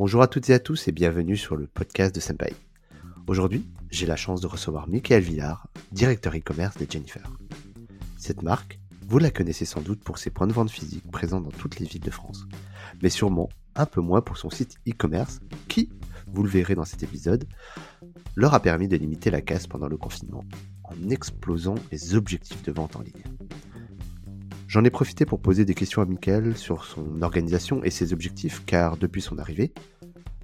Bonjour à toutes et à tous et bienvenue sur le podcast de Senpai. Aujourd'hui, j'ai la chance de recevoir Michael Villard, directeur e-commerce de Jennifer. Cette marque, vous la connaissez sans doute pour ses points de vente physiques présents dans toutes les villes de France, mais sûrement un peu moins pour son site e-commerce qui, vous le verrez dans cet épisode, leur a permis de limiter la casse pendant le confinement en explosant les objectifs de vente en ligne. J'en ai profité pour poser des questions à Michael sur son organisation et ses objectifs car depuis son arrivée,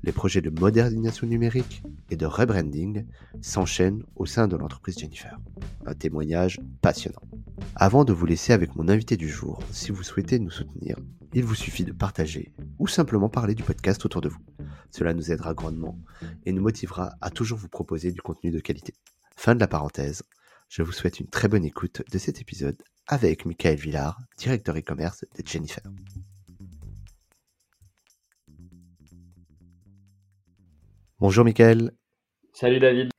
les projets de modernisation numérique et de rebranding s'enchaînent au sein de l'entreprise Jennifer. Un témoignage passionnant. Avant de vous laisser avec mon invité du jour, si vous souhaitez nous soutenir, il vous suffit de partager ou simplement parler du podcast autour de vous. Cela nous aidera grandement et nous motivera à toujours vous proposer du contenu de qualité. Fin de la parenthèse. Je vous souhaite une très bonne écoute de cet épisode avec Michael Villard, directeur e-commerce de Jennifer. Bonjour Michael. Salut David.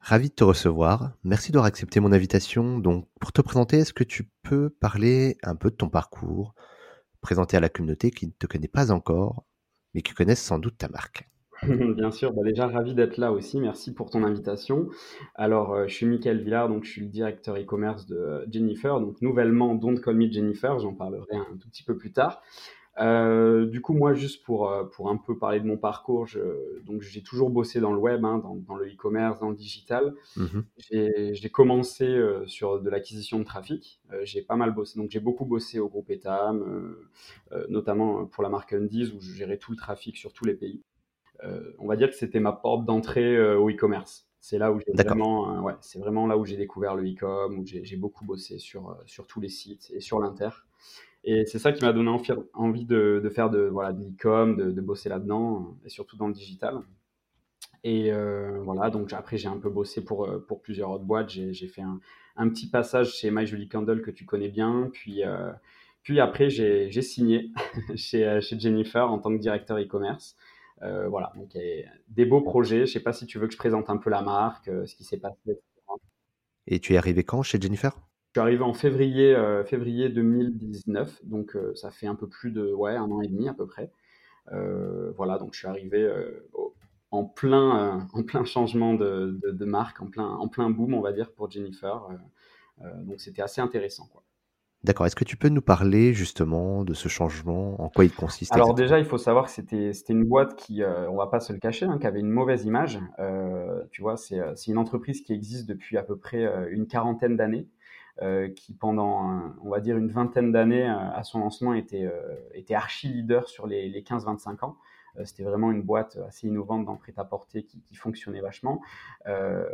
Ravi de te recevoir. Merci d'avoir accepté mon invitation. Donc, pour te présenter, est-ce que tu peux parler un peu de ton parcours, présenter à la communauté qui ne te connaît pas encore, mais qui connaissent sans doute ta marque? Bien sûr, bah déjà ravi d'être là aussi. Merci pour ton invitation. Alors, euh, je suis Michael Villard, donc je suis le directeur e-commerce de euh, Jennifer, donc nouvellement Don't Call Me Jennifer. J'en parlerai un tout petit peu plus tard. Euh, du coup, moi, juste pour, pour un peu parler de mon parcours, donc j'ai toujours bossé dans le web, hein, dans, le e-commerce, dans le digital. Mmh j'ai commencé sur de l'acquisition de trafic. j'ai pas mal bossé, donc j'ai beaucoup bossé au groupe Etam, notamment pour la marque Undies où je gérais tout le trafic sur tous les pays. Euh, on va dire que c'était ma porte d'entrée euh, au e-commerce. C'est là où j'ai vraiment, euh, ouais, c'est vraiment là où j'ai découvert le e-com, où j'ai beaucoup bossé sur, sur tous les sites et sur l'inter. Et c'est ça qui m'a donné envie de, faire de voilà de l'e-com, de, bosser là-dedans et surtout dans le digital. Et voilà, donc après j'ai un peu bossé pour, pour plusieurs autres boîtes. J'ai fait un, petit passage chez My Jolie Candle que tu connais bien, puis puis après j'ai signé chez, chez Jennifer en tant que directeur e-commerce. Euh, voilà, donc des beaux projets. Je ne sais pas si tu veux que je présente un peu la marque, euh, ce qui s'est passé. Et tu es arrivé quand chez Jennifer? Je suis arrivé en février, euh, février 2019, donc ça fait un peu plus de ouais, un an et demi à peu près. voilà, donc je suis arrivé en, plein, en plein changement de, de, marque, en plein, en plein boom, on va dire, pour Jennifer. donc c'était assez intéressant. Quoi. D'accord. Est-ce que tu peux nous parler justement de ce changement, en quoi il consiste Alors déjà, il faut savoir que c'était c'était une boîte qui, euh, on va pas se le cacher, hein, qui avait une mauvaise image. Euh, tu vois, c'est euh, c'est une entreprise qui existe depuis à peu près une quarantaine d'années, qui pendant, on va dire une vingtaine d'années, à son lancement était était archi leader sur les, les 15-25 ans. Euh, c'était vraiment une boîte assez innovante dans le prêt-à-porter qui, fonctionnait vachement. Euh,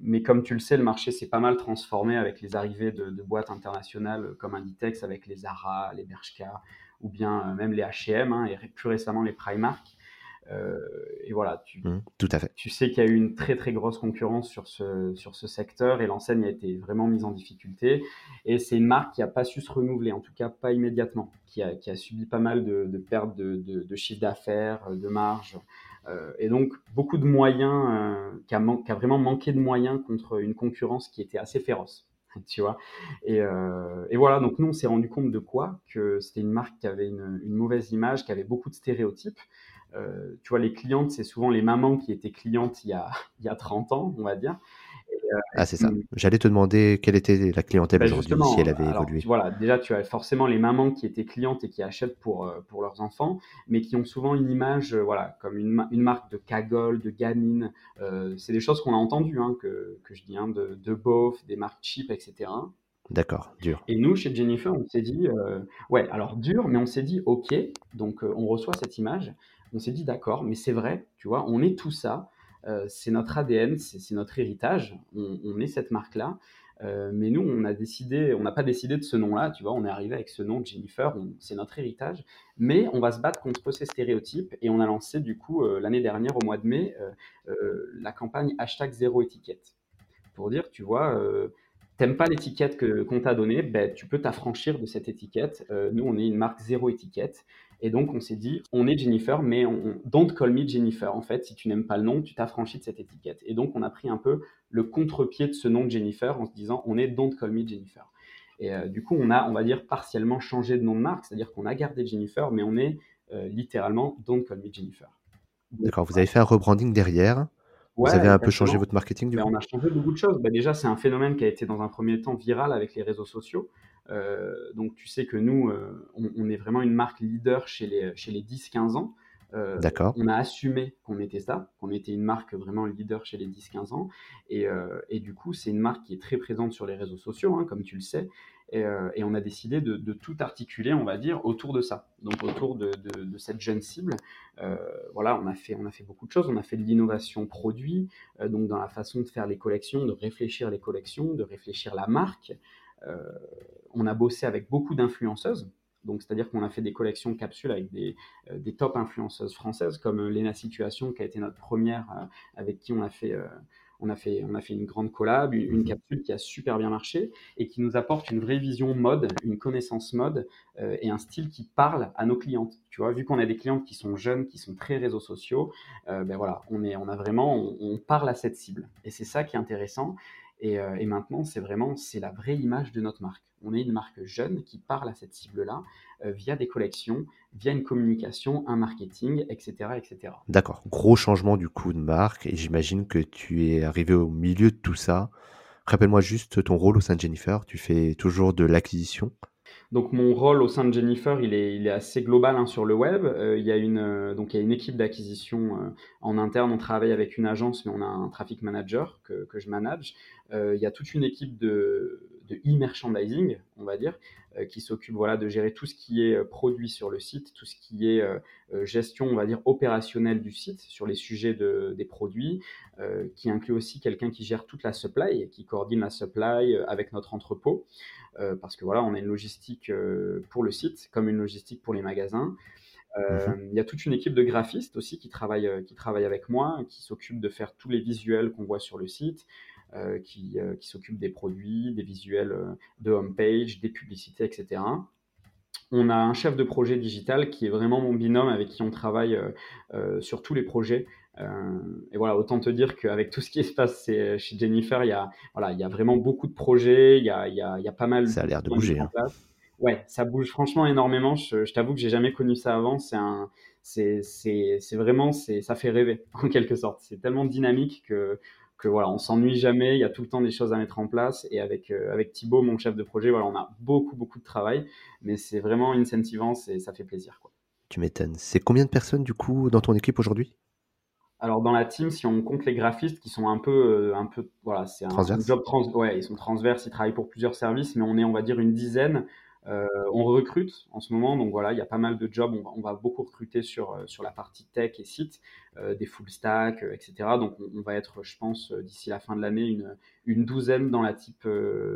mais comme tu le sais, le marché s'est pas mal transformé avec les arrivées de, boîtes internationales comme Inditex, avec les Zara, les Bershka, ou bien euh, même les H&M, et plus récemment les Primark. Euh, et voilà, tu, mmh, tout à fait. tu sais qu'il y a eu une très très grosse concurrence sur ce, sur ce secteur et l'enseigne a été vraiment mise en difficulté. Et c'est une marque qui n'a pas su se renouveler, en tout cas pas immédiatement, qui a, qui a subi pas mal de, de pertes de, de, de chiffre d'affaires, de marge. Euh, et donc beaucoup de moyens, euh, qui, a qui, a vraiment manqué de moyens contre une concurrence qui était assez féroce. Tu vois et, euh, et, voilà, donc nous on s'est rendu compte de quoi? Que c'était une marque qui avait une, une, mauvaise image, qui avait beaucoup de stéréotypes, euh, tu vois, les clientes, c'est souvent les mamans qui étaient clientes il y a, il y a 30 ans, on va dire. Euh, ah, c'est ça. J'allais te demander quelle était la clientèle bah, aujourd'hui, si elle avait évolué. Voilà, déjà, tu as forcément les mamans qui étaient clientes et qui achètent pour, euh, pour leurs enfants, mais qui ont souvent une image, voilà, comme une, une marque de cagole, de gamine. c'est des choses qu'on a entendues, hein, que, que, je dis, hein, de, de beauf, des marques cheap, etc. D'accord, dur. Et nous, chez Jennifer, on s'est dit, ouais, alors dur, mais on s'est dit, ok, donc on reçoit cette image, on s'est dit d'accord, mais c'est vrai, tu vois, on est tout ça, euh, c'est notre ADN, c'est notre héritage, on, est cette marque-là. Euh, mais nous, on a décidé, on n'a pas décidé de ce nom-là, tu vois, on est arrivé avec ce nom de Jennifer, c'est notre héritage, mais on va se battre contre ces stéréotypes et on a lancé du coup euh, l'année dernière, au mois de mai, la campagne hashtag zéro étiquette. Pour dire, tu vois, t'aimes pas l'étiquette qu'on t'a donnée, ben, tu peux t'affranchir de cette étiquette. nous, on est une marque zéro étiquette et donc, on s'est dit, on est Jennifer, mais on, don't call me Jennifer. En fait, si tu n'aimes pas le nom, tu t'affranchis de cette étiquette. Et donc, on a pris un peu le contre-pied de ce nom de Jennifer en se disant, on est don't call me Jennifer. Et euh, du coup, on a, on va dire, partiellement changé de nom de marque, c'est-à-dire qu'on a gardé Jennifer, mais on est littéralement Don't Call Me Jennifer. D'accord, vous avez fait un rebranding derrière. Vous avez un peu changé votre marketing du ben, On a changé beaucoup de choses. Ben, déjà, c'est un phénomène qui a été dans un premier temps viral avec les réseaux sociaux. donc tu sais que nous, on, est vraiment une marque leader chez les, chez les 10-15 ans. Euh, on a assumé qu'on était ça, qu'on était une marque vraiment leader chez les 10-15 ans. Euh, et, du coup, c'est une marque qui est très présente sur les réseaux sociaux, hein, comme tu le sais. Et, euh, on a décidé de, tout articuler, on va dire, autour de ça, donc autour de, cette jeune cible. voilà, on a, fait, on a fait beaucoup de choses. On a fait de l'innovation produit, donc dans la façon de faire les collections, de réfléchir les collections, de réfléchir la marque. on a bossé avec beaucoup d'influenceuses. Donc, c'est-à-dire qu'on a fait des collections capsules avec des, euh, des top influenceuses françaises, comme euh, Lena Situation, qui a été notre première, euh, avec qui on a fait, on a fait, on a fait une grande collab, une, mhm. capsule qui a super bien marché et qui nous apporte une vraie vision mode, une connaissance mode et un style qui parle à nos clientes. Tu vois, vu qu'on a des clientes qui sont jeunes, qui sont très réseaux sociaux, ben voilà, on, est, on a vraiment, on, on parle à cette cible. Et c'est ça qui est intéressant. Euh, et, maintenant, c'est vraiment c'est la vraie image de notre marque. On est une marque jeune qui parle à cette cible-là euh, via des collections, via une communication, un marketing, etc. etc. D'accord. Gros changement du coup de marque et j'imagine que tu es arrivé au milieu de tout ça. Rappelle-moi juste ton rôle au sein de Jennifer. Tu fais toujours de l'acquisition donc mon rôle au sein de Jennifer, il est, il assez global hein, sur le web. Euh, il, y a une, euh, donc il y a une équipe d'acquisition euh, en interne. On travaille avec une agence, mais on a un traffic manager que, que je manage. il y a toute une équipe de, de e-merchandising, on va dire, qui s'occupe voilà, de gérer tout ce qui est produit sur le site, tout ce qui est gestion, on va dire, opérationnelle du site sur les sujets de, des produits, qui inclut aussi quelqu'un qui gère toute la supply, qui coordonne la supply avec notre entrepôt. Euh, parce que voilà, on a une logistique euh, pour le site, comme une logistique pour les magasins. Euh, mhm. Il y a toute une équipe de graphistes aussi qui travaille, qui travaille avec moi, qui s'occupe de faire tous les visuels qu'on voit sur le site, qui, qui s'occupe des produits, des visuels de homepage, des publicités, etc. On a un chef de projet digital qui est vraiment mon binôme avec qui on travaille sur tous les projets. Euh, et voilà, autant te dire qu'avec tout ce qui se passe chez Jennifer, il y a, voilà, il y a vraiment beaucoup de projets, il y a, il y a, il y a pas mal. Ça a l'air de bouger. Hein. Ouais, ça bouge franchement énormément. Je, je t'avoue que j'ai jamais connu ça avant. C'est un, c'est, c'est, c'est vraiment, c'est, ça fait rêver en quelque sorte. C'est tellement dynamique que, que voilà, on s'ennuie jamais. Il y a tout le temps des choses à mettre en place. Et avec, euh, avec Thibaut, mon chef de projet, voilà, on a beaucoup, beaucoup de travail. Mais c'est vraiment incentivant et ça fait plaisir. Quoi. Tu m'étonnes. C'est combien de personnes du coup dans ton équipe aujourd'hui? Alors dans la team, si on compte les graphistes qui sont un peu, euh, un peu, voilà, c'est un, job trans, ouais, ils sont transverses, ils travaillent pour plusieurs services, mais on est, on va dire, une dizaine. Euh, on recrute en ce moment, donc voilà, il y a pas mal de jobs. On va, beaucoup recruter sur, euh, sur la partie tech et site, des full stack, etc. Donc on, va être, je pense, d'ici la fin de l'année, une, une douzaine dans la type,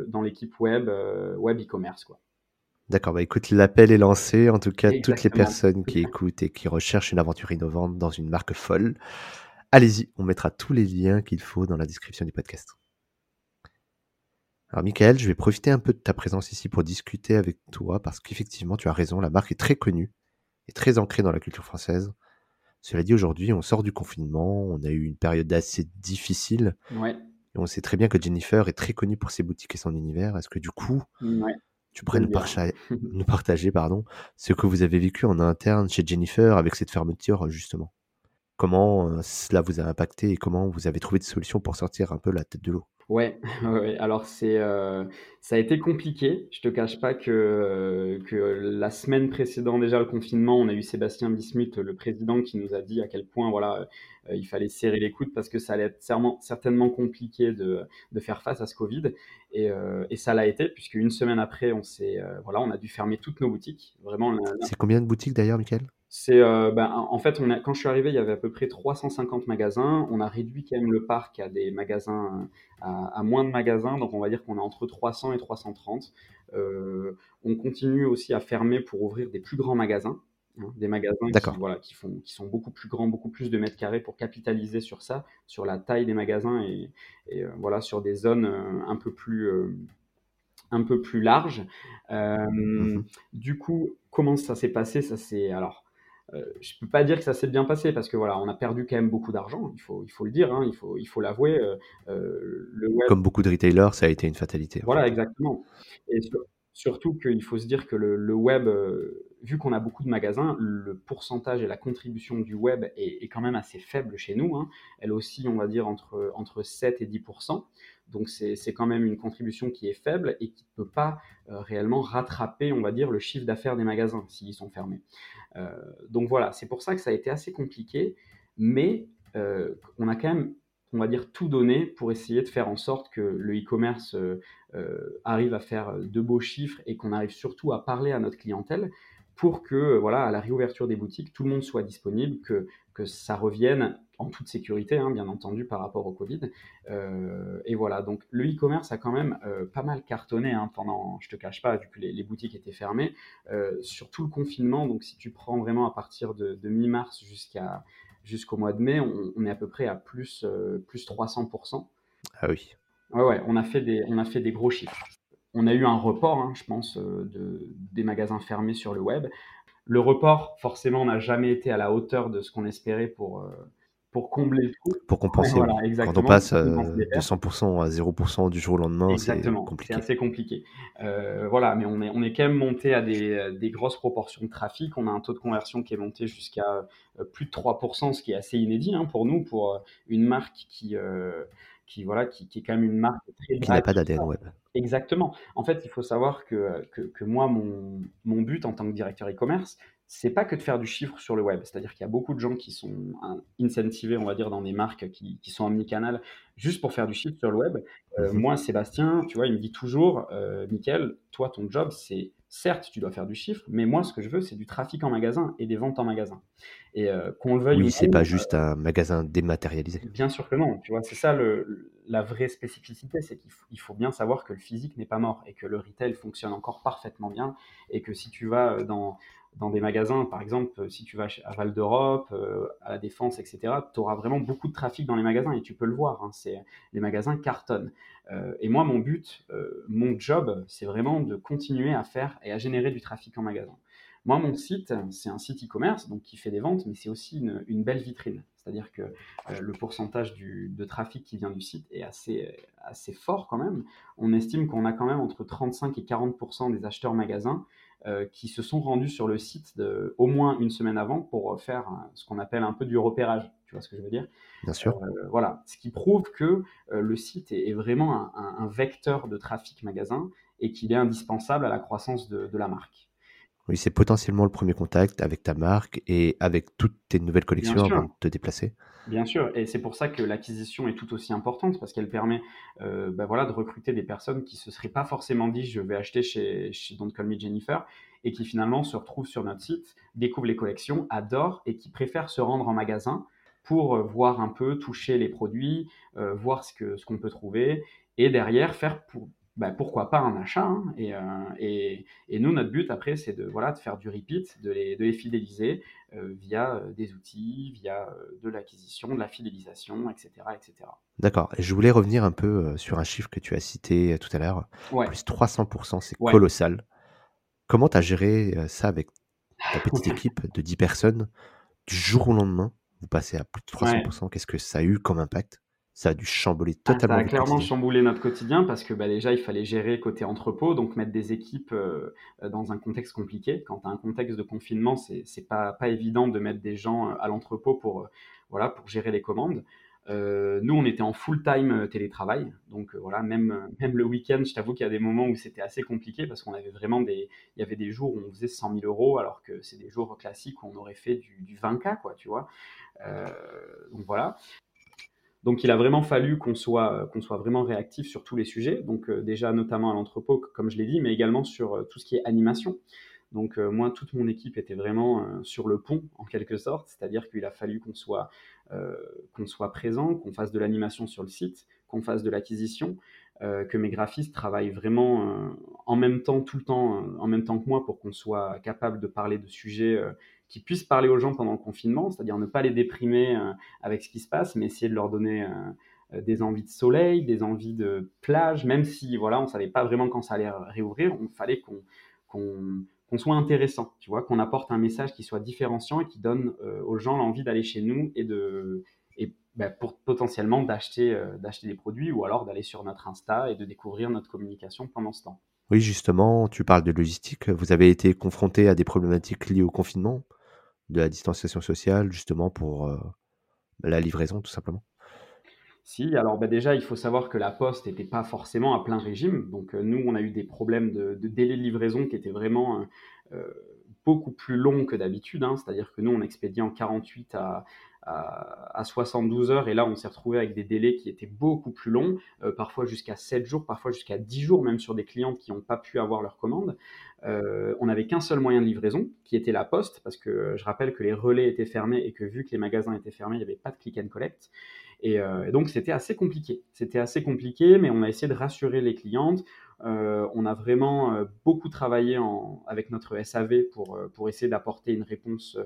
dans l'équipe web, web e-commerce, quoi. D'accord, bah écoute, l'appel est lancé. En tout cas, toutes les personnes qui écoutent et qui recherchent une aventure innovante dans une marque folle, allez-y, on mettra tous les liens qu'il faut dans la description du podcast. Alors Michael, je vais profiter un peu de ta présence ici pour discuter avec toi parce qu'effectivement, tu as raison, la marque est très connue et très ancrée dans la culture française. Cela dit, aujourd'hui, on sort du confinement, on a eu une période assez difficile. Ouais. Et on sait très bien que Jennifer est très connue pour ses boutiques et son univers. Est-ce que du coup, ouais tu pourrais nous, partager, pardon, ce que vous avez vécu en interne chez Jennifer avec cette fermeture, justement? Comment euh, cela vous a impacté et comment vous avez trouvé des solutions pour sortir un peu la tête de l'eau? Ouais, alors c'est, euh, ça a été compliqué. Je te cache pas que, que la semaine précédant déjà le confinement, on a eu Sébastien Bismuth, le président, qui nous a dit à quel point voilà, euh, il fallait serrer les coudes parce que ça allait être certainement compliqué de, de faire face à ce Covid. Et, euh, et ça l'a été, puisque une semaine après, on s'est, voilà, on a dû fermer toutes nos boutiques. Vraiment. C'est combien de boutiques d'ailleurs, Michael? C'est, euh, ben, en fait, on a, quand je suis arrivé, il y avait à peu près 350 magasins. On a réduit quand même le parc à des magasins, à, moins de magasins. Donc, on va dire qu'on est entre 300 et 330. Euh, on continue aussi à fermer pour ouvrir des plus grands magasins. Hein, des magasins qui, voilà, qui, font, qui sont beaucoup plus grands, beaucoup plus de mètres carrés pour capitaliser sur ça, sur la taille des magasins et, et euh, voilà, sur des zones un peu plus, un peu plus larges. Mmh du coup, comment ça s'est passé? Ça c'est alors euh, je peux pas dire que ça s'est bien passé parce que voilà, on a perdu quand même beaucoup d'argent. Il faut, il faut le dire, hein, il faut, il faut l'avouer. Euh, euh, Comme beaucoup de retailers, ça a été une fatalité. Voilà, exactement. Et Surtout qu'il faut se dire que le, web, euh, vu qu'on a beaucoup de magasins, le pourcentage et la contribution du web est, quand même assez faible chez nous. Hein. Elle aussi, on va dire, entre, entre 7 et 10% Donc c'est quand même une contribution qui est faible et qui ne peut pas euh, réellement rattraper, on va dire, le chiffre d'affaires des magasins s'ils sont fermés. Euh, donc voilà, c'est pour ça que ça a été assez compliqué, mais on a quand même on va dire, tout donner pour essayer de faire en sorte que le e-commerce euh, euh, arrive à faire de beaux chiffres et qu'on arrive surtout à parler à notre clientèle pour que, voilà, à la réouverture des boutiques, tout le monde soit disponible, que, ça revienne en toute sécurité, hein, bien entendu, par rapport au Covid. Euh, et voilà, donc le e-commerce a quand même pas mal cartonné hein, pendant, je te cache pas, vu que les, boutiques étaient fermées, sur tout le confinement. Donc si tu prends vraiment à partir de mi-mars jusqu'à jusqu'au mois de mai, on, est à peu près à plus, euh, plus 300%. Ah oui. Ouais, ouais, on a fait des, on a fait des gros chiffres. On a eu un report, hein, je pense, euh, de, des magasins fermés sur le web. Le report, forcément, n'a jamais été à la hauteur de ce qu'on espérait pour, euh, pour combler le trou. Pour compenser. Quand on passe euh, de 100% à 0% du jour au lendemain, c'est compliqué. C'est assez compliqué. Euh, voilà, mais on est, on est quand même monté à des, des, grosses proportions de trafic. On a un taux de conversion qui est monté jusqu'à euh, plus de 3%, ce qui est assez inédit hein, pour nous, pour une marque qui, qui, voilà, qui, qui, est quand même une marque très... Qui n'a pas d'ADN web. Exactement. En fait, il faut savoir que, que, que moi, mon, mon but en tant que directeur e-commerce, c'est pas que de faire du chiffre sur le web. C'est-à-dire qu'il y a beaucoup de gens qui sont incentivés, on va dire, dans des marques qui, qui sont omnicanal juste pour faire du chiffre sur le web. Euh, mhm. Moi, Sébastien, tu vois, il me dit toujours, euh, Mickaël, toi, ton job, c'est certes, tu dois faire du chiffre, mais moi, ce que je veux, c'est du trafic en magasin et des ventes en magasin. Et euh, qu'on le veuille oui, c'est pas juste un magasin dématérialisé. Bien sûr que non. Tu vois, c'est ça le, la vraie spécificité, c'est qu'il faut, bien savoir que le physique n'est pas mort et que le retail fonctionne encore parfaitement bien et que si tu vas dans dans des magasins, par exemple, si tu vas à Val d'Europe, euh, à la Défense, etc., tu auras vraiment beaucoup de trafic dans les magasins et tu peux le voir. Hein, c'est, les magasins cartonnent. Euh, et moi, mon but, euh, mon job, c'est vraiment de continuer à faire et à générer du trafic en magasin. Moi, mon site, c'est un site e-commerce donc qui fait des ventes, mais c'est aussi une, belle vitrine. C'est-à-dire que le pourcentage de trafic qui vient du site est assez, fort quand même. On estime qu'on a quand même entre 35 et 40% des acheteurs magasins qui se sont rendus sur le site de, au moins une semaine avant pour faire ce qu'on appelle un peu du repérage. Tu vois ce que je veux dire? Bien sûr. Euh, voilà, ce qui prouve que euh, le site est, vraiment un, vecteur de trafic magasin et qu'il est indispensable à la croissance de, de la marque. Oui, c'est potentiellement le premier contact avec ta marque et avec toutes tes nouvelles collections avant de te déplacer. Bien sûr, et c'est pour ça que l'acquisition est tout aussi importante parce qu'elle permet euh, bah de recruter des personnes qui se seraient pas forcément dit je vais acheter chez, chez Don't Call Me Jennifer et qui finalement se retrouvent sur notre site, découvrent les collections, adorent et qui préfèrent se rendre en magasin pour euh, voir un peu, toucher les produits, euh, voir ce qu'on ce qu'on peut trouver et derrière faire pour, bah, pourquoi pas un achat. Hein, euh, et, et, nous, notre but après, c'est de, voilà, de faire du repeat, de les, de les fidéliser euh, via euh, des outils, via de l'acquisition, de la fidélisation, etc. etc. D'accord. Et je voulais revenir un peu sur un chiffre que tu as cité tout à l'heure. Plus 300%, c'est colossal. Comment tu as géré ça avec ta petite équipe de 10 personnes? Du jour au lendemain Vous passez à plus de 300%. Qu'est-ce que ça a eu comme impact? Ça a dû chambouler totalement. Ah, ça a clairement chamboulé notre quotidien parce que bah, déjà, il fallait gérer côté entrepôt, donc mettre des équipes euh, dans un contexte compliqué. Quand tu as un contexte de confinement, c'est pas, pas évident de mettre des gens euh, à l'entrepôt pour, euh, voilà, pour gérer les commandes. nous, on était en full-time télétravail, donc voilà, même, même le week-end, je t'avoue qu'il y a des moments où c'était assez compliqué parce qu'on avait vraiment des, il y avait des jours où on faisait 100 000 euros alors que c'est des jours classiques où on aurait fait du, du 20K, quoi, tu vois. donc voilà. Donc il a vraiment fallu qu'on soit, qu'on soit vraiment réactif sur tous les sujets, donc euh, déjà notamment à l'entrepôt, comme je l'ai dit, mais également sur euh, tout ce qui est animation. Donc euh, moi, toute mon équipe était vraiment sur le pont, en quelque sorte, c'est-à-dire qu'il a fallu qu'on soit, soit présent, qu'on fasse de l'animation sur le site, qu'on fasse de l'acquisition, que mes graphistes travaillent vraiment en même temps, tout le temps, en même temps que moi, pour qu'on soit capable de parler de sujets qui puissent parler aux gens pendant le confinement, c'est-à-dire ne pas les déprimer euh, avec ce qui se passe, mais essayer de leur donner euh, euh, des envies de soleil, des envies de plage, même si voilà, on savait pas vraiment quand ça allait réouvrir, il fallait qu'on soit intéressant, tu vois, qu'on apporte un message qui soit différenciant et qui donne aux gens l'envie d'aller chez nous et de et bah, pour potentiellement d'acheter d'acheter des produits ou alors d'aller sur notre Insta et de découvrir notre communication pendant ce temps. Oui, justement, tu parles de logistique. Vous avez été confronté à des problématiques liées au confinement, de la distanciation sociale, justement pour euh, la livraison, tout simplement? Si, alors, bah, déjà, il faut savoir que la poste n'était pas forcément à plein régime. Donc, heu, nous, on a eu des problèmes de délai de livraison qui étaient vraiment, heu, beaucoup plus longs que d'habitude, hein. C'est-à-dire que nous, on expédiait en 48 à à à 72 heures et là, on s'est retrouvé avec des délais qui étaient beaucoup plus longs, heu, parfois jusqu'à 7 jours, parfois jusqu'à 10 jours, même sur des clientes qui n'ont pas pu avoir leur commande. Heu, on n'avait qu'un seul moyen de livraison, qui était la poste, parce que, je rappelle que les relais étaient fermés et que vu que les magasins étaient fermés, il n'y avait pas de click and collect et heu et donc c'était assez compliqué. C'était assez compliqué, mais on a essayé de rassurer les clientes. On a vraiment, beaucoup travaillé avec notre SAV pour, essayer d'apporter une réponse,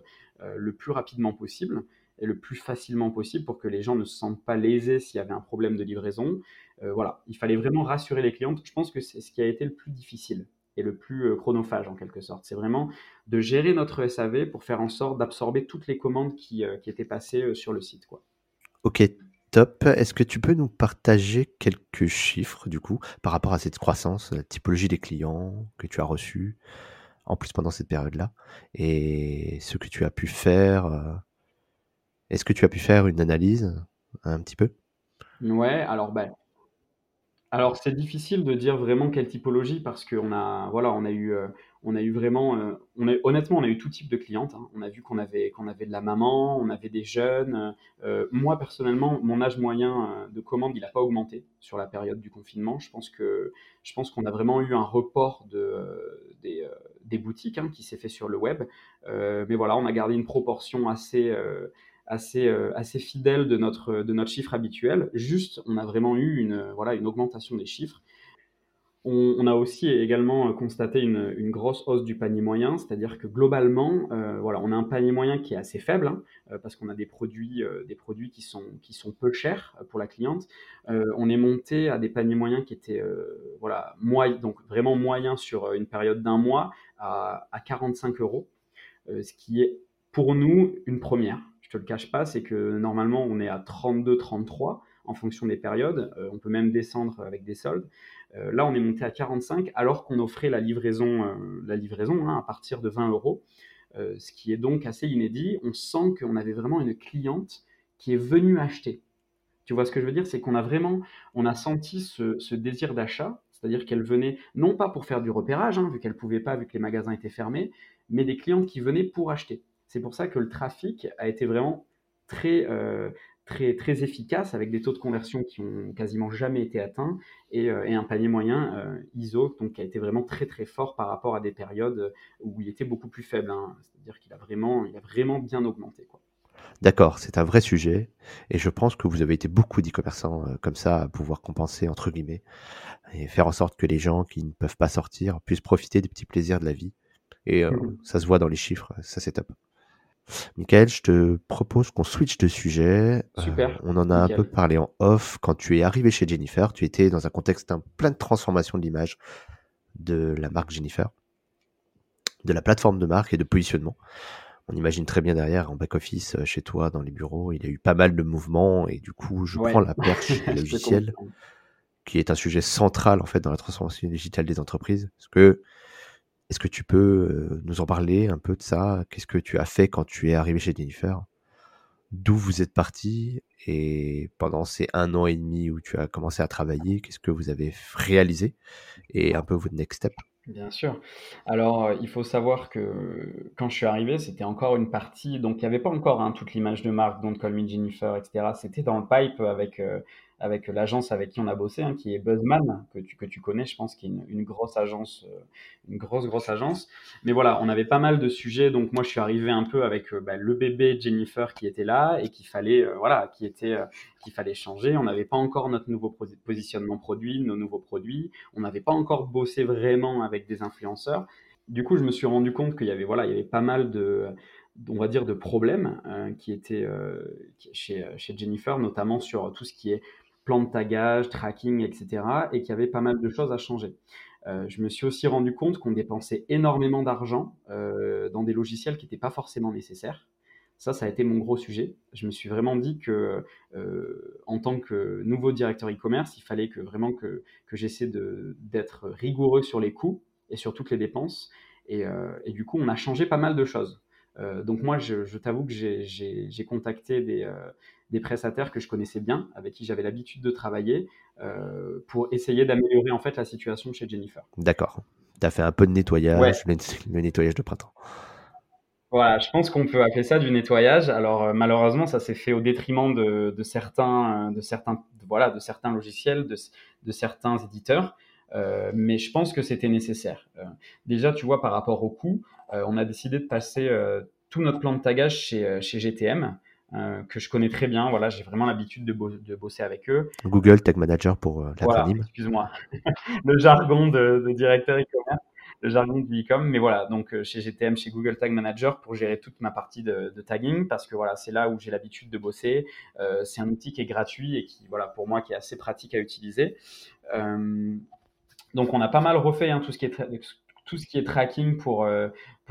le plus rapidement possible et le plus facilement possible pour que les gens ne se sentent pas lésés s'il y avait un problème de livraison. Heu, voilà, il fallait vraiment rassurer les clientes. Je pense que c'est ce qui a été le plus difficile et le plus, heu, chronophage en quelque sorte. C'est vraiment de gérer notre SAV pour faire en sorte d'absorber toutes les commandes qui, heu, qui étaient passées, sur le site, quoi. OK, top. Est-ce que tu peux nous partager quelques chiffres, du coup, par rapport à cette croissance, la typologie des clients que tu as reçus, en plus pendant cette période-là et ce que tu as pu faire, est-ce que tu as pu faire une analyse un petit peu? Ouais, alors, bah Alors c'est difficile de dire vraiment quelle typologie parce qu'on a on a eu, heu, on a eu vraiment, a honnêtement, on a eu tout type de clientes, hein. On a vu qu'on avait qu'on de la maman, on avait des jeunes, heu moi personnellement, mon âge moyen, de commande, il a pas augmenté sur la période du confinement. Je pense qu'on a vraiment eu un report des, boutiques, hein, qui s'est fait sur le web. Mais voilà, on a gardé une proportion assez, assez, heu, assez fidèle de notre, de notre chiffre habituel. Juste, on a vraiment eu une, voilà, une augmentation des chiffres. On a aussi également, constaté une, une grosse hausse du panier moyen, c'est-à-dire que globalement, heu, voilà, on a un panier moyen qui est assez faible, hein, heu, parce qu'on a des produits, des produits qui sont qui sont peu chers, pour la cliente. On est monté à des paniers moyens qui étaient, voilà, donc vraiment moyens sur, une période d'un mois à à 45 €, heu, ce qui est pour nous une première. Je te le cache pas, c'est que normalement on est à 32-33 en fonction des périodes, heu, on peut même descendre avec des soldes. Heu, là, on est monté à 45 alors qu'on offrait la livraison, heu, la livraison, hein, à partir de 20 €, heu, ce qui est donc assez inédit. On sent qu'on avait vraiment une cliente qui est venue acheter. Tu vois ce que je veux dire? C'est qu'on a vraiment on a senti ce ce désir d'achat, c'est-à-dire qu'elle venait non pas pour faire du repérage, hein, vu qu'elle pouvait pas, vu que les magasins étaient fermés, mais des clientes qui venaient pour acheter. C'est pour ça que le trafic a été vraiment très, heu, très très efficace avec des taux de conversion qui ont quasiment jamais été atteints et et un panier moyen, heu, ISO, donc qui a été vraiment très, très fort par rapport à des périodes, où il était beaucoup plus faible, hein. C'est-à-dire qu'il a vraiment il a vraiment bien augmenté, quoi. D'accord, c'est un vrai sujet et je pense que vous avez été beaucoup d'e-commerçants, comme ça à pouvoir «compenser» entre guillemets et faire en sorte que les gens qui ne peuvent pas sortir puissent profiter des petits plaisirs de la vie et Mmh mh. ça se voit dans les chiffres, ça c'est top. Michael, je te propose qu'on switch de sujet. Heu, Super, on en a un peu parlé en off. Quand tu es arrivé chez Jennifer, tu étais dans un contexte plein de transformation de l'image de la marque Jennifer, de la plateforme de marque et de positionnement. On imagine très bien derrière en back office, heu, chez toi dans les bureaux, il y a eu pas mal de mouvements et du coup, je prends la perche logiciels, confirme. qui est un sujet central en fait dans la transformation digitale des entreprises. Est-ce que est-ce que tu peux, heu, nous en parler un peu de ça? Qu'est-ce que tu as fait quand tu es arrivé chez Jennifer? D'où vous êtes partis et pendant ces 1 an et demi où tu as commencé à travailler, qu'est-ce que vous avez réalisé? Et un peu votre next step? Bien sûr. Alors, heu, il faut savoir que quand je suis arrivé, c'était encore une partie donc il y avait pas encore, hein, toute l'image de marque Don't Call Me Jennifer et cetera. C'était dans le pipe avec, avec l'agence avec qui on a bossé, hein, qui est Buzzman, que tu que tu connais, je pense, qui est une grosse agence, heu, une grosse, grosse agence. Mais voilà, on avait pas mal de sujets, donc moi je suis arrivé un peu avec, heu, bah, le bébé Jennifer qui était là et qu'il fallait, heu, voilà, qui était, qu'il fallait changer. On n'avait pas encore notre nouveau posi positionnement produit, nos nouveaux produits. On n'avait pas encore bossé vraiment avec des influenceurs. Du coup, je me suis rendu compte qu'il y avait, voilà, il y avait pas mal de, on va dire, de problèmes euh, qui étaient euh, chez, chez Jennifer, notamment sur tout ce qui est plan de tagage, tracking, etc. Et qu'il y avait pas mal de choses à changer. Euh, je me suis aussi rendu compte qu'on dépensait énormément d'argent euh, dans des logiciels qui n'étaient pas forcément nécessaires. Ça, ça a été mon gros sujet. Je me suis vraiment dit que, euh, en tant que nouveau directeur e-commerce, il fallait que vraiment que, que j'essaie d'être rigoureux sur les coûts et sur toutes les dépenses. Et, et, du coup, on a changé pas mal de choses. Euh, donc moi, je, je t'avoue que j'ai contacté des, des, prestataires que je connaissais bien, avec qui j'avais l'habitude de travailler, pour essayer d'améliorer en fait la situation chez Jennifer. D'accord. Tu as fait un peu de nettoyage, le nettoyage de printemps. Voilà, je pense qu'on peut appeler ça du nettoyage. Alors euh, malheureusement, ça s'est fait au détriment de, de certains, euh, de certains, voilà, de certains logiciels, de, de certains éditeurs. Euh, mais je pense que c'était nécessaire. Euh, déjà, tu vois, par rapport au coût, euh, on a décidé de passer tout notre plan de tagage chez, chez GTM. que je connais très bien, voilà, j'ai vraiment l'habitude de, de, bosser avec eux. Google Tag Manager pour l'acronyme. Voilà, excuse-moi, le jargon de, de directeur e-commerce le jargon du e-com. Mais voilà, donc euh, chez GTM, chez Google Tag Manager pour gérer toute ma partie de, tagging parce que voilà, c'est là où j'ai l'habitude de bosser. Euh, c'est un outil qui est gratuit et qui, voilà, pour moi, qui est assez pratique à utiliser. Euh, donc on a pas mal refait hein, tout ce qui est tout ce qui est tracking pour,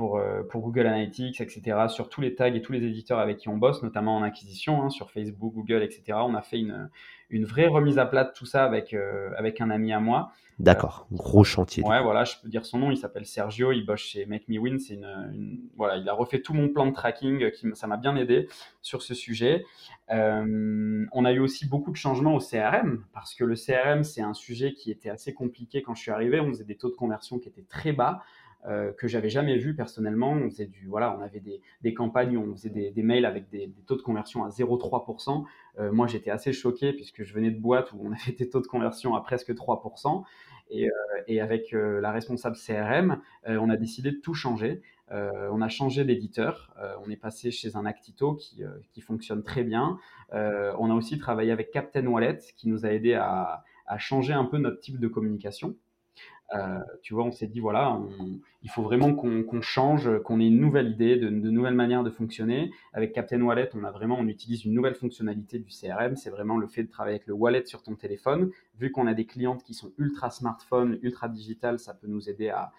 pour, pour Google Analytics, etc., sur tous les tags et tous les éditeurs avec qui on bosse, notamment en acquisition, hein, sur Facebook, Google, etc. On a fait une, une vraie remise à plat de tout ça avec, avec un ami à moi. D'accord, gros chantier. Ouais, voilà, je peux dire son nom. Il s'appelle Sergio. Il bosse chez Make Me Win. C'est une, voilà, il a refait tout mon plan de tracking. Qui, ça m'a bien aidé sur ce sujet. Euh, on a eu aussi beaucoup de changements au CRM parce que le CRM c'est un sujet qui était assez compliqué quand je suis arrivé. On faisait des taux de conversion qui étaient très bas. Euh, que j'avais jamais vu personnellement. On faisait du, voilà, on avait des, des campagnes où on faisait des, des mails avec des, taux de conversion à 0,3%. Euh, moi, j'étais assez choqué puisque je venais de boîtes où on avait des taux de conversion à presque 3%. Et, euh, et avec euh, la responsable CRM, euh, on a décidé de tout changer. on a changé d'éditeur. on est passé chez un Actito qui, qui fonctionne très bien. on a aussi travaillé avec Captain Wallet qui nous a aidé à, à changer un peu notre type de communication. Euh, tu vois, on s'est dit, voilà, il faut vraiment qu'on change, qu'on ait une nouvelle idée, de, nouvelles manières de fonctionner. Avec Captain Wallet, on a vraiment, on utilise une nouvelle fonctionnalité du CRM. C'est vraiment le fait de travailler avec le wallet sur ton téléphone. Vu qu'on a des clientes qui sont ultra smartphone, ultra digital, ça peut nous aider à,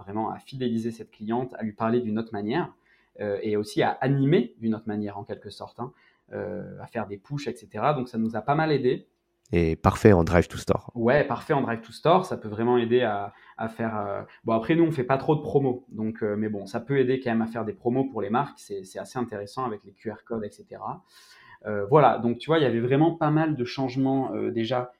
vraiment à fidéliser cette cliente, à lui parler d'une autre manière euh, et aussi à animer d'une autre manière en quelque sorte, hein, euh, à faire des pushs, etc. Donc ça nous a pas mal aidé et parfait en Drive to Store. Ouais, parfait en Drive to Store, ça peut vraiment aider à, à faire. Euh, bon, après, nous, on fait pas trop de promos, donc, euh, mais bon, ça peut aider quand même à faire des promos pour les marques, c'est assez intéressant avec les QR codes, etc. Euh, voilà, donc tu vois, il y avait vraiment pas mal de changements déjà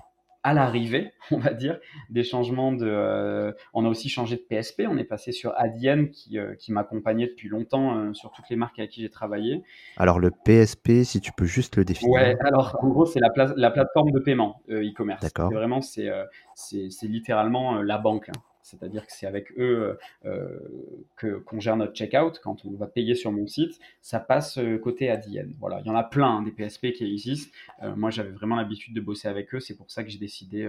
à l'arrivée, on va dire, des changements de. Euh, on a aussi changé de PSP, on est passé sur Adyen qui, euh, qui m'accompagnait depuis longtemps euh, sur toutes les marques avec qui j'ai travaillé. Alors le PSP, si tu peux juste le définir. Ouais, alors en gros, c'est la, la, plateforme de paiement e-commerce. D'accord. Vraiment, c'est c'est littéralement la banque. Hein. C'est-à-dire que c'est avec eux euh, que qu'on gère notre checkout. Quand on va payer sur mon site, ça passe euh, côté ADN. Voilà, il y en a plein hein, des PSP qui existent. Euh, moi, j'avais vraiment l'habitude de bosser avec eux. C'est pour ça que j'ai décidé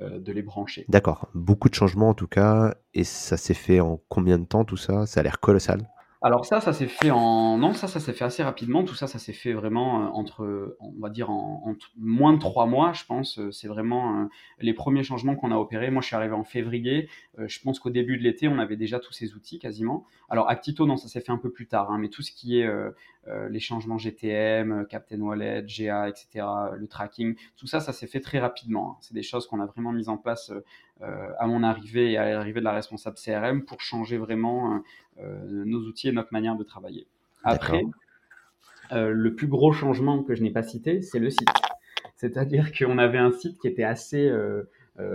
de les brancher. D'accord. Beaucoup de changements en tout cas. Et ça s'est fait en combien de temps tout ça? Ça a l'air colossal. Alors ça, ça s'est fait en non, ça, ça s'est fait assez rapidement. Tout ça, ça s'est fait vraiment euh, entre, on va dire en, moins de trois mois, je pense. Euh, c'est vraiment euh, les premiers changements qu'on a opérés. Moi, je suis arrivé en février. je pense qu'au début de l'été, on avait déjà tous ces outils quasiment. Alors Actito, non, ça s'est fait un peu plus tard. Hein, mais tout ce qui est les changements GTM, Captain Wallet, GA, etc., le tracking, tout ça, ça s'est fait très rapidement. Hein. C'est des choses qu'on a vraiment mises en place à mon arrivée et à l'arrivée de la responsable CRM pour changer vraiment euh, nos outils et notre manière de travailler. Après, euh, le plus gros changement que je n'ai pas cité, c'est le site. C'est-à-dire qu'on avait un site qui était assez euh,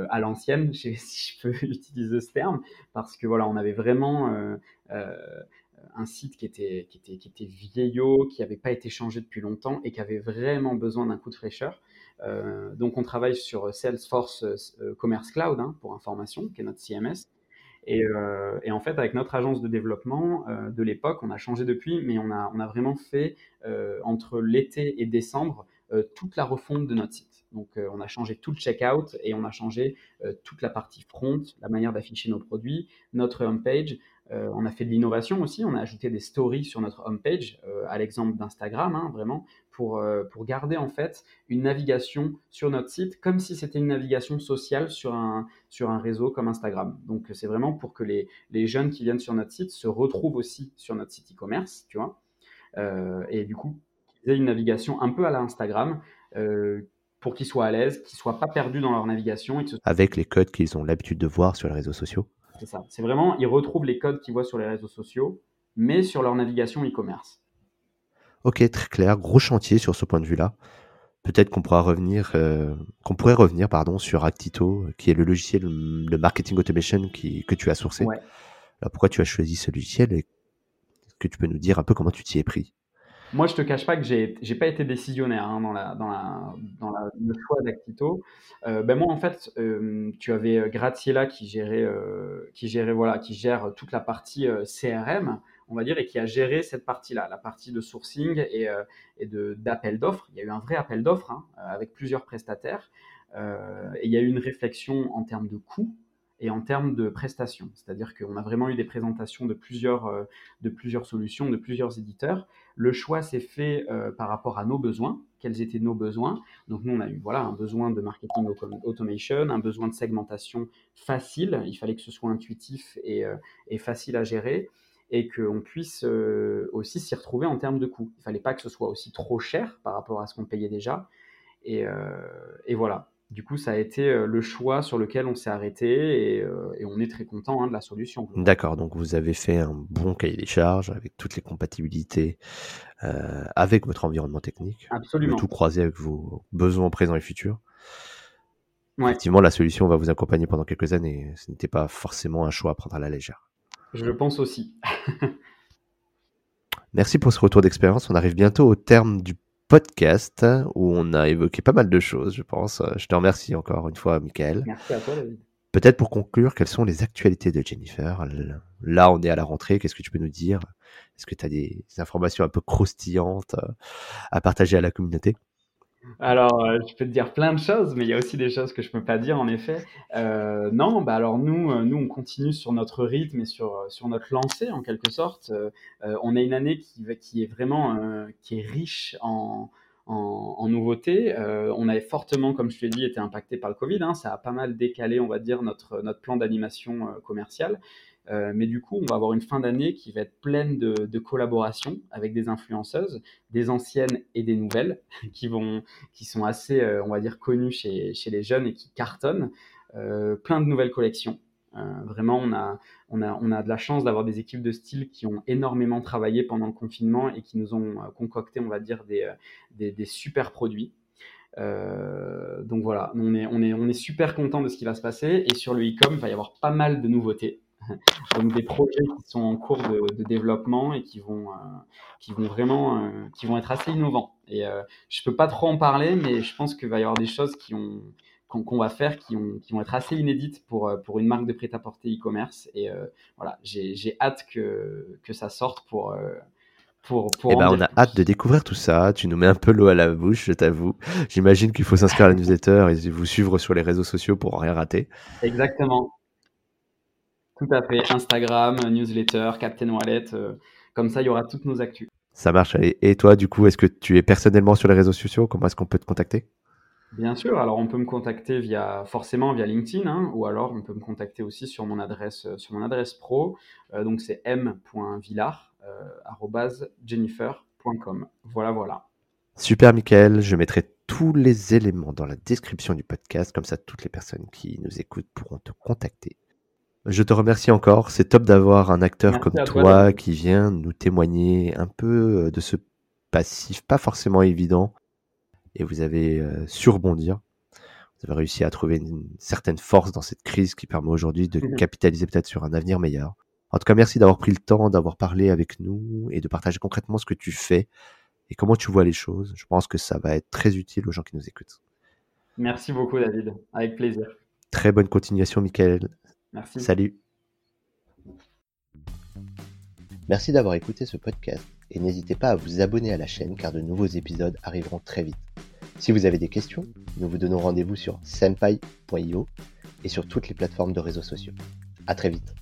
à l'ancienne, si je peux utiliser ce terme, parce que voilà, on avait vraiment un site qui était, qui était, qui était vieillot, qui n'avait pas été changé depuis longtemps et qui avait vraiment besoin d'un coup de fraîcheur. donc on travaille sur Salesforce Commerce Cloud hein, pour information, qui est notre CMS. Euh, et, en fait, avec notre agence de développement euh, de l'époque, on a changé depuis, mais on a, on a vraiment fait euh, entre l'été et décembre toute la refonte de notre site. Donc, on a changé tout le checkout et on a changé toute la partie front, la manière d'afficher nos produits, notre homepage. On a fait de l'innovation aussi. On a ajouté des stories sur notre homepage, à l'exemple d'Instagram, hein, vraiment, pour, euh, pour garder en fait une navigation sur notre site comme si c'était une navigation sociale sur un, sur un réseau comme Instagram. Donc c'est vraiment pour que les, les, jeunes qui viennent sur notre site se retrouvent aussi sur notre site e-commerce, tu vois. et du coup, qu'ils aient une navigation un peu à la Instagram pour qu'ils soient à l'aise, qu'ils soient pas perdus dans leur navigation. Avec les codes qu'ils ont l'habitude de voir sur les réseaux sociaux. C'est ça. C'est vraiment, ils retrouvent les codes qu'ils voient sur les réseaux sociaux, mais sur leur navigation e-commerce. Ok, très clair. Gros chantier sur ce point de vue-là. Peut-être qu'on pourra revenir, euh, qu'on pourrait revenir, pardon, sur Actito, qui est le logiciel de marketing automation qui, que tu as sourcé. Alors pourquoi tu as choisi ce logiciel et que tu peux nous dire un peu comment tu t'y es pris? Moi, je te cache pas que j'ai n'ai pas été décisionnaire hein, dans, le choix d'Actito. Euh, ben moi, en fait, euh, tu avais euh, Graziella qui gérait, qui gérait, voilà, qui gère toute la partie CRM, on va dire, et qui a géré cette partie-là, la partie de sourcing et, d'appel d'offres. Il y a eu un vrai appel d'offres hein, avec plusieurs prestataires, et il y a eu une réflexion en termes de coûts et en termes de prestations. C'est-à-dire qu'on a vraiment eu des présentations de plusieurs, euh, de plusieurs solutions, de plusieurs éditeurs. Le choix s'est fait euh, par rapport à nos besoins. Quels étaient nos besoins Donc nous, on a eu voilà, un besoin de marketing automation, un besoin de segmentation facile. Il fallait que ce soit intuitif et, euh, facile à gérer et qu'on puisse aussi s'y retrouver en termes de coûts. Il ne fallait pas que ce soit aussi trop cher par rapport à ce qu'on payait déjà. Et voilà. Du coup, ça a été euh, le choix sur lequel on s'est arrêté et, euh, on est très content hein, de la solution. D'accord, donc vous avez fait un bon cahier des charges avec toutes les compatibilités euh, avec votre environnement technique. Absolument. tout croisé avec vos besoins présents et futurs. Effectivement, la solution va vous accompagner pendant quelques années. Ce n'était pas forcément un choix à prendre à la légère. Je pense aussi. Merci pour ce retour d'expérience. On arrive bientôt au terme du podcast où on a évoqué pas mal de choses, je pense. Je te remercie encore une fois, Michael. Merci à toi, David. Peut-être pour conclure, quelles sont les actualités de Jennifer? Là, on est à la rentrée. Qu'est-ce que tu peux nous dire? Est-ce que tu as des informations un peu croustillantes à partager à la communauté? Alors, euh, je peux te dire plein de choses, mais il y a aussi des choses que je peux pas dire en effet. Euh, non, bah alors nous, euh, nous on continue sur notre rythme et sur sur notre lancée en quelque sorte. on a une année qui qui est vraiment qui est riche en en, nouveautés. on avait fortement, comme je te l'ai dit, été impacté par le Covid. Hein. ça a pas mal décalé, on va dire, notre notre plan d'animation commerciale. Euh, mais du coup, on va avoir une fin d'année qui va être pleine de, collaborations avec des influenceuses, des anciennes et des nouvelles, qui, vont, qui sont assez, euh, on va dire, connues chez, chez, les jeunes et qui cartonnent. Euh, plein de nouvelles collections. vraiment, on a, on, a, on a de la chance d'avoir des équipes de style qui ont énormément travaillé pendant le confinement et qui nous ont concocté, on va dire, des, des, super produits. donc voilà, on est, on, est, on est super content de ce qui va se passer. Et sur le e-com, il va y avoir pas mal de nouveautés. donc des projets qui sont en cours de, développement et qui vont, euh, qui vont vraiment, euh, qui vont être assez innovants. Et euh, je peux pas trop en parler, mais je pense qu'il va y avoir des choses qui ont qu'on va faire qui, ont, qui, vont être assez inédites pour, pour une marque de prêt-à-porter e-commerce. Et voilà, j'ai hâte que, que ça sorte pour, pour, pour eh ben, on a hâte de découvrir tout ça. Tu nous mets un peu l'eau à la bouche, je t'avoue. J'imagine qu'il faut s'inscrire à la newsletter et vous suivre sur les réseaux sociaux pour rien rater. Exactement. Tout à fait. Instagram, newsletter, Captain Wallet. Euh, comme ça, il y aura toutes nos actus. Ça marche. Et toi, du coup, est-ce que tu es personnellement sur les réseaux sociaux? Comment est-ce qu'on peut te contacter? Bien sûr. Alors, on peut me contacter via forcément via LinkedIn, hein, ou alors on peut me contacter aussi sur mon adresse euh, sur mon adresse pro. Euh, donc, c'est m.villar@jennifer.com. voilà, voilà. Super, Michael. Je mettrai tous les éléments dans la description du podcast, comme ça toutes les personnes qui nous écoutent pourront te contacter. Je te remercie encore. C'est top d'avoir un acteur comme toi, qui vient nous témoigner un peu euh, de ce passif pas forcément évident. Et vous avez euh, surbondir. Vous avez réussi à trouver une certaine force dans cette crise qui permet aujourd'hui de mhm. capitaliser peut-être sur un avenir meilleur. En tout cas, merci d'avoir pris le temps, d'avoir parlé avec nous et de partager concrètement ce que tu fais et comment tu vois les choses. Je pense que ça va être très utile aux gens qui nous écoutent. Merci beaucoup, David. Avec plaisir. Très bonne continuation, Michael. Merci. Salut. Merci d'avoir écouté ce podcast et n'hésitez pas à vous abonner à la chaîne car de nouveaux épisodes arriveront très vite. Si vous avez des questions, nous vous donnons rendez-vous sur senpai.io et sur toutes les plateformes de réseaux sociaux. À très vite.